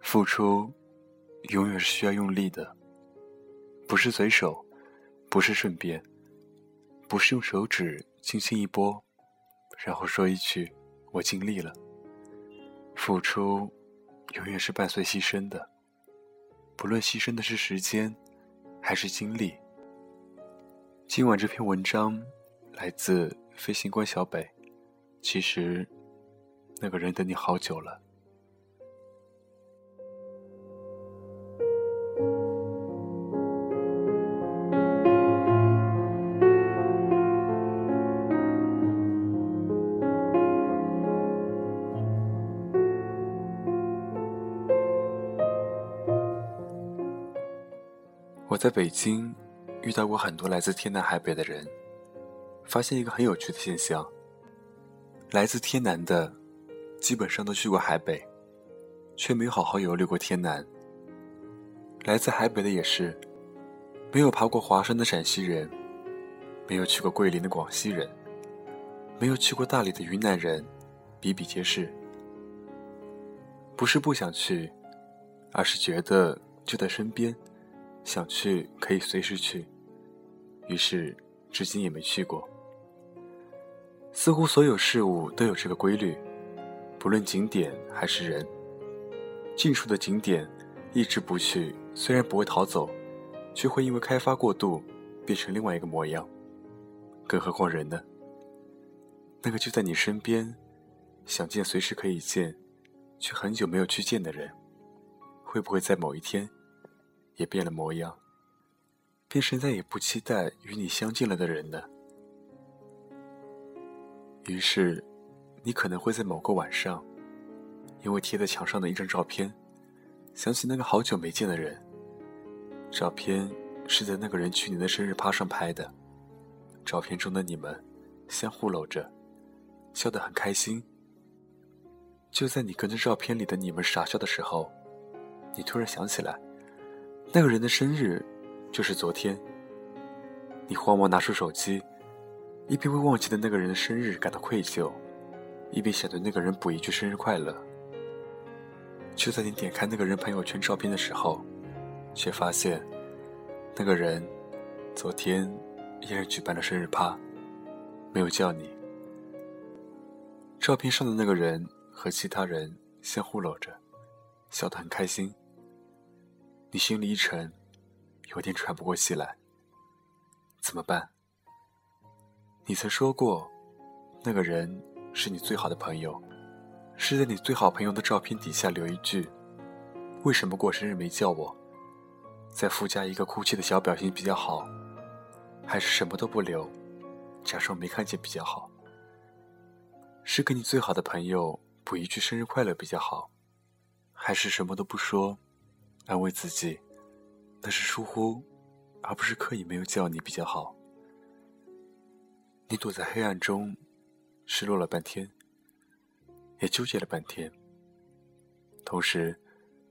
付出，永远是需要用力的，不是随手，不是顺便，不是用手指轻轻一拨，然后说一句“我尽力了”。付出，永远是伴随牺牲的，不论牺牲的是时间，还是精力。今晚这篇文章来自飞行官小北，其实，那个人等你好久了。在北京遇到过很多来自天南海北的人，发现一个很有趣的现象：来自天南的，基本上都去过海北，却没有好好游历过天南；来自海北的也是，没有爬过华山的陕西人，没有去过桂林的广西人，没有去过大理的云南人，比比皆是。不是不想去，而是觉得就在身边。想去可以随时去，于是至今也没去过。似乎所有事物都有这个规律，不论景点还是人，近处的景点一直不去，虽然不会逃走，却会因为开发过度变成另外一个模样。更何况人呢？那个就在你身边，想见随时可以见，却很久没有去见的人，会不会在某一天？也变了模样，变成再也不期待与你相见了的人呢。于是，你可能会在某个晚上，因为贴在墙上的一张照片，想起那个好久没见的人。照片是在那个人去年的生日趴上拍的，照片中的你们相互搂着，笑得很开心。就在你跟着照片里的你们傻笑的时候，你突然想起来。那个人的生日就是昨天。你慌忙拿出手机，一边为忘记的那个人的生日感到愧疚，一边想对那个人补一句生日快乐。就在你点开那个人朋友圈照片的时候，却发现那个人昨天依然举办了生日趴，没有叫你。照片上的那个人和其他人相互搂着，笑得很开心。你心里一沉，有点喘不过气来。怎么办？你曾说过，那个人是你最好的朋友，是在你最好朋友的照片底下留一句：“为什么过生日没叫我？”再附加一个哭泣的小表情比较好，还是什么都不留，假装没看见比较好？是给你最好的朋友补一句生日快乐比较好，还是什么都不说？安慰自己，那是疏忽，而不是刻意没有叫你比较好。你躲在黑暗中，失落了半天，也纠结了半天。同时，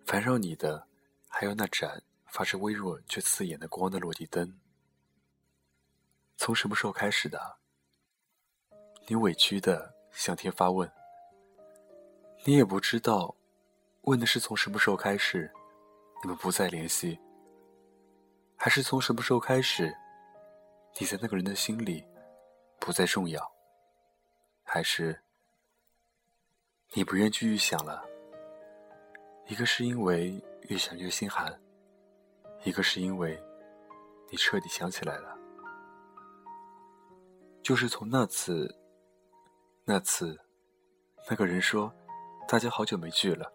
烦扰你的还有那盏发着微弱却刺眼的光的落地灯。从什么时候开始的？你委屈的向天发问。你也不知道，问的是从什么时候开始。你们不再联系，还是从什么时候开始，你在那个人的心里不再重要？还是你不愿继续想了？一个是因为越想越心寒，一个是因为你彻底想起来了。就是从那次，那次，那个人说，大家好久没聚了，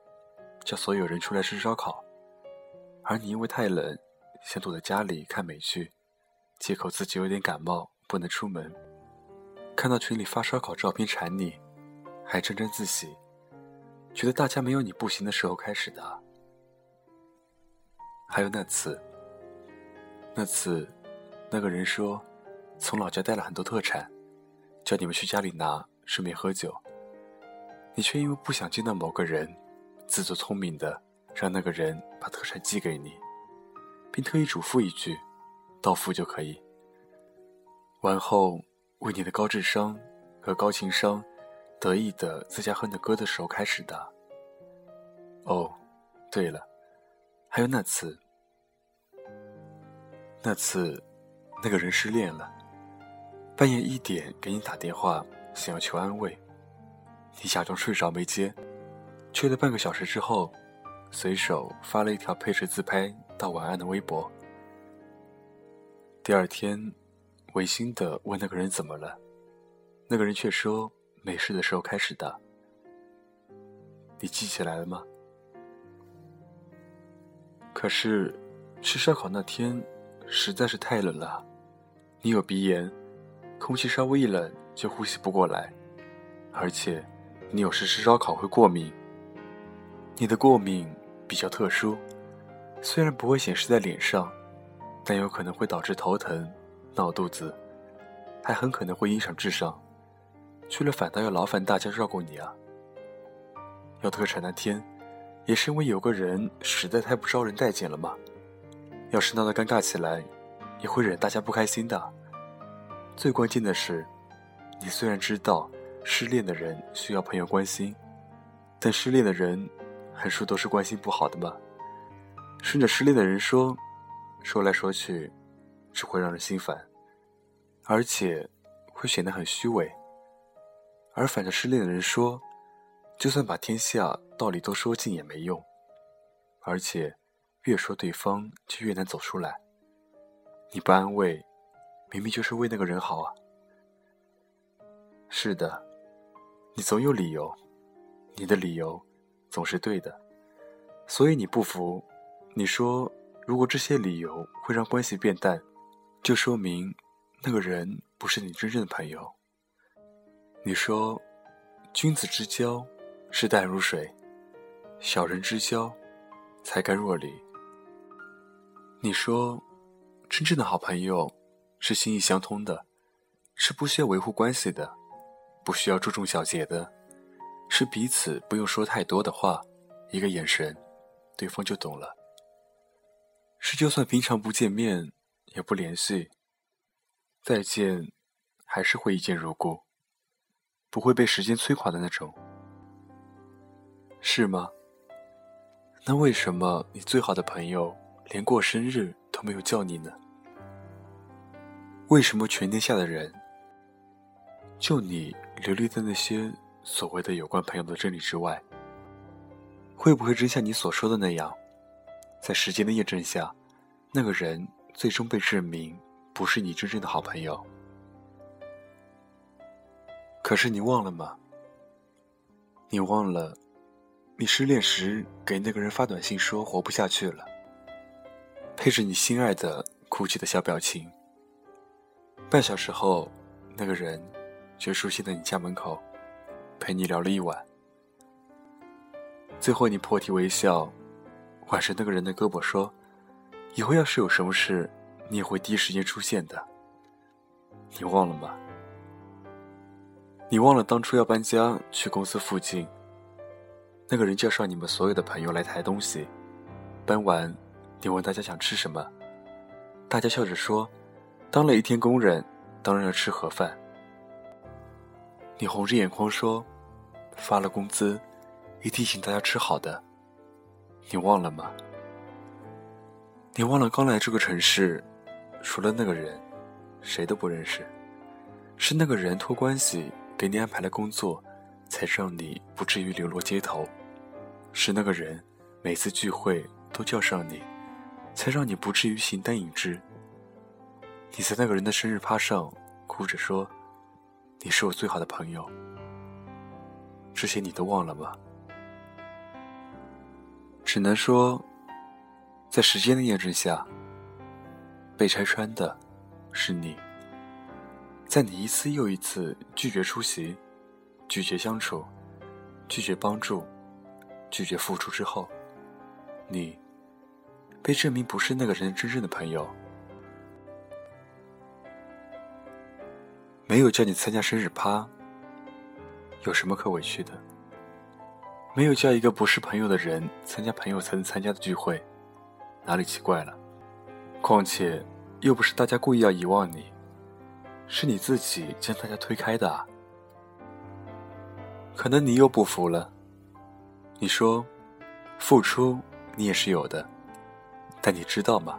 叫所有人出来吃烧烤。而你因为太冷，想躲在家里看美剧，借口自己有点感冒不能出门。看到群里发烧烤照片馋你，还沾沾自喜，觉得大家没有你不行的时候开始的。还有那次，那次，那个人说从老家带了很多特产，叫你们去家里拿，顺便喝酒。你却因为不想见到某个人，自作聪明的。让那个人把特产寄给你，并特意嘱咐一句：“到付就可以。”完后，为你的高智商和高情商得意的自家哼着歌的时候开始的。哦，对了，还有那次，那次，那个人失恋了，半夜一点给你打电话，想要求安慰，你假装睡着没接，吹了半个小时之后，随手发了一条配着自拍道晚安的微博。第二天。违心的问那个人怎么了，那个人却说没事的时候开始的。你记起来了吗？可是吃烧烤那天实在是太冷了，你有鼻炎，空气稍微一冷就呼吸不过来，而且你有时吃烧烤会过敏。你的过敏比较特殊，虽然不会显示在脸上，但有可能会导致头疼。闹肚子，还很可能会影响智商，去了反倒要劳烦大家照顾你啊。要特产那天，也是因为有个人实在太不招人待见了嘛。要是闹得尴尬起来，也会惹大家不开心的。最关键的是，你虽然知道失恋的人需要朋友关心，但失恋的人，横竖都是关心不好的嘛。顺着失恋的人说，说来说去，只会让人心烦。而且会显得很虚伪，而反着失恋的人说，就算把天下道理都说尽也没用，而且越说对方就越难走出来。你不安慰，明明就是为那个人好啊。是的，你总有理由，你的理由总是对的，所以你不服。你说，如果这些理由会让关系变淡，就说明。那个人不是你真正的朋友。你说，君子之交是淡如水，小人之交才甘若醴。你说，真正的好朋友是心意相通的，是不需要维护关系的，不需要注重小节的，是彼此不用说太多的话，一个眼神，对方就懂了。是就算平常不见面也不联系。再见，还是会一见如故，不会被时间摧垮的那种，是吗？那为什么你最好的朋友连过生日都没有叫你呢？为什么全天下的人，就你流离在那些所谓的有关朋友的真理之外？会不会真像你所说的那样，在时间的验证下，那个人最终被证明？不是你真正的好朋友，可是你忘了吗？你忘了，你失恋时给那个人发短信说活不下去了，配着你心爱的哭泣的小表情。半小时后，那个人却出现在你家门口，陪你聊了一晚。最后你破涕为笑，挽着那个人的胳膊说：“以后要是有什么事。”你也会第一时间出现的。你忘了吗？你忘了当初要搬家去公司附近，那个人介绍你们所有的朋友来抬东西。搬完，你问大家想吃什么，大家笑着说：“当了一天工人，当然要吃盒饭。”你红着眼眶说：“发了工资，一定请大家吃好的。”你忘了吗？你忘了刚来这个城市？除了那个人，谁都不认识。是那个人托关系给你安排了工作，才让你不至于流落街头。是那个人每次聚会都叫上你，才让你不至于形单影只。你在那个人的生日趴上哭着说：“你是我最好的朋友。”这些你都忘了吗？只能说，在时间的验证下。被拆穿的，是你。在你一次又一次拒绝出席、拒绝相处、拒绝帮助、拒绝付出之后，你被证明不是那个人真正的朋友。没有叫你参加生日趴，有什么可委屈的？没有叫一个不是朋友的人参加朋友才能参加的聚会，哪里奇怪了？况且又不是大家故意要遗忘你，是你自己将大家推开的啊。可能你又不服了，你说，付出你也是有的，但你知道吗？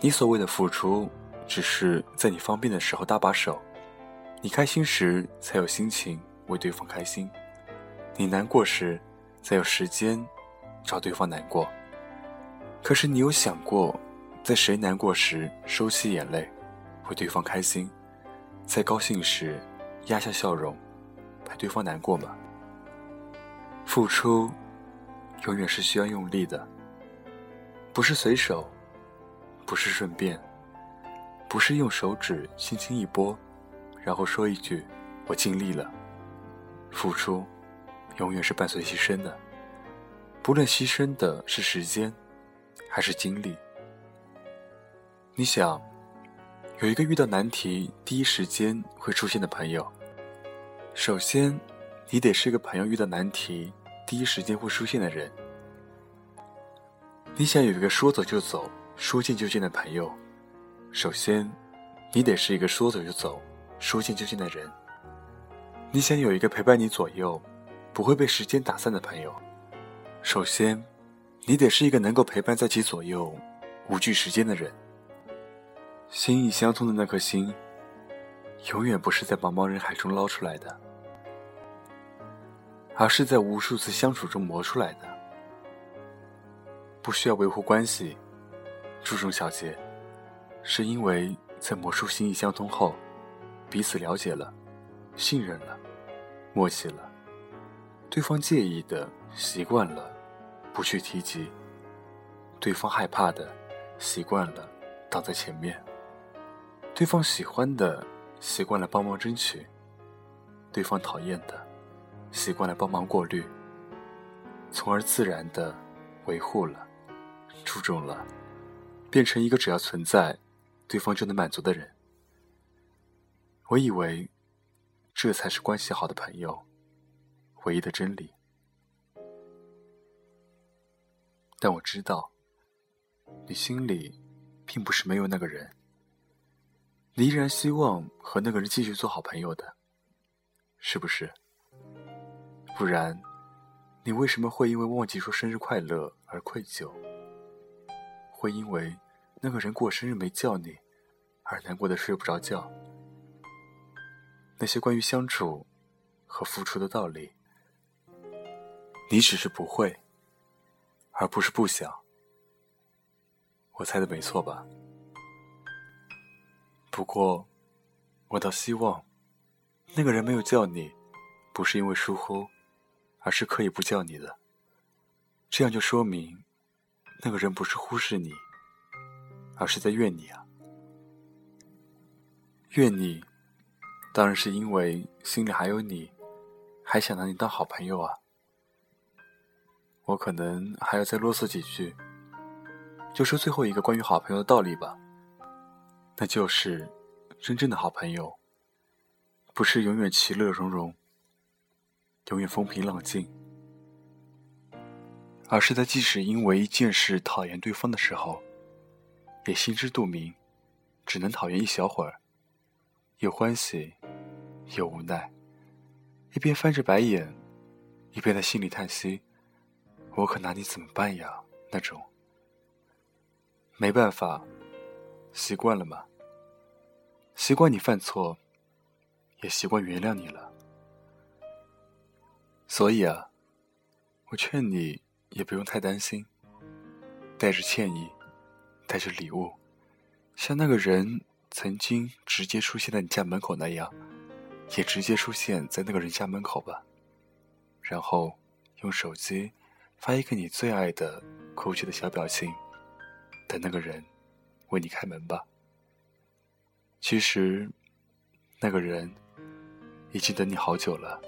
你所谓的付出，只是在你方便的时候搭把手，你开心时才有心情为对方开心，你难过时才有时间找对方难过。可是你有想过，在谁难过时收起眼泪，为对方开心，在高兴时压下笑容，陪对方难过吗？付出永远是需要用力的，不是随手。不是顺便，不是用手指轻轻一拨，然后说一句“我尽力了”。付出，永远是伴随牺牲的，不论牺牲的是时间，还是精力。你想，有一个遇到难题第一时间会出现的朋友，首先，你得是一个朋友遇到难题第一时间会出现的人。你想有一个说走就走。说见就见的朋友，首先，你得是一个说走就走、说见就见的人。你想有一个陪伴你左右、不会被时间打散的朋友，首先，你得是一个能够陪伴在其左右、无惧时间的人。心意相通的那颗心，永远不是在茫茫人海中捞出来的，而是在无数次相处中磨出来的。不需要维护关系。注重小节，是因为在魔术心意相通后，彼此了解了，信任了，默契了。对方介意的习惯了，不去提及；对方害怕的习惯了，挡在前面；对方喜欢的习惯了帮忙争取；对方讨厌的习惯了帮忙过滤，从而自然的维护了，注重了。变成一个只要存在，对方就能满足的人。我以为，这才是关系好的朋友唯一的真理。但我知道，你心里并不是没有那个人，你依然希望和那个人继续做好朋友的，是不是？不然，你为什么会因为忘记说生日快乐而愧疚？会因为那个人过生日没叫你而难过的睡不着觉。那些关于相处和付出的道理，你只是不会，而不是不想。我猜的没错吧？不过，我倒希望那个人没有叫你，不是因为疏忽，而是可以不叫你的。这样就说明。那个人不是忽视你，而是在怨你啊！怨你，当然是因为心里还有你，还想拿你当好朋友啊！我可能还要再啰嗦几句，就说最后一个关于好朋友的道理吧，那就是真正的好朋友，不是永远其乐融融，永远风平浪静。而是在即使因为一件事讨厌对方的时候，也心知肚明，只能讨厌一小会儿，又欢喜，又无奈，一边翻着白眼，一边在心里叹息：“我可拿你怎么办呀？”那种。没办法，习惯了嘛。习惯你犯错，也习惯原谅你了。所以啊，我劝你。也不用太担心，带着歉意，带着礼物，像那个人曾经直接出现在你家门口那样，也直接出现在那个人家门口吧。然后用手机发一个你最爱的哭泣的小表情，等那个人为你开门吧。其实，那个人已经等你好久了。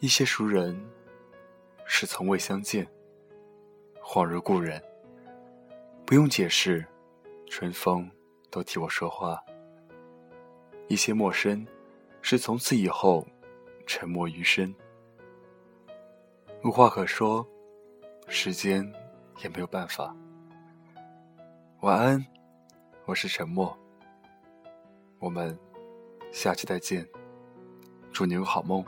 一些熟人是从未相见，恍如故人。不用解释，春风都替我说话。一些陌生是从此以后沉默余生，无话可说，时间也没有办法。晚安，我是沉默。我们下期再见，祝你有好梦。